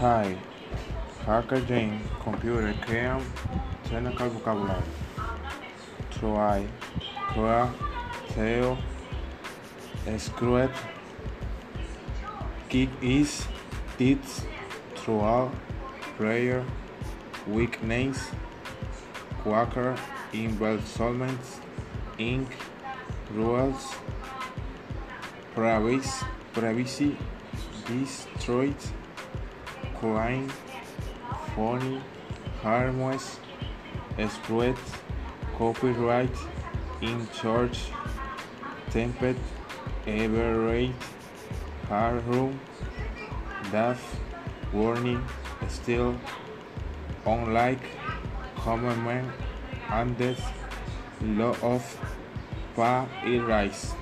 Hi, Hacker Jane, computer cream, technical vocabulary. Try, crack, tail, screw, kick is, teeth, throughout, prayer, weakness, quacker, involvements, ink, rules, privacy, privacy, destroyed, crime, funny, harmless, exploit, copyright, in charge, tempted, aberrate, hard room, death, warning, still, unlike, commandment, and death, law of, pa, erase.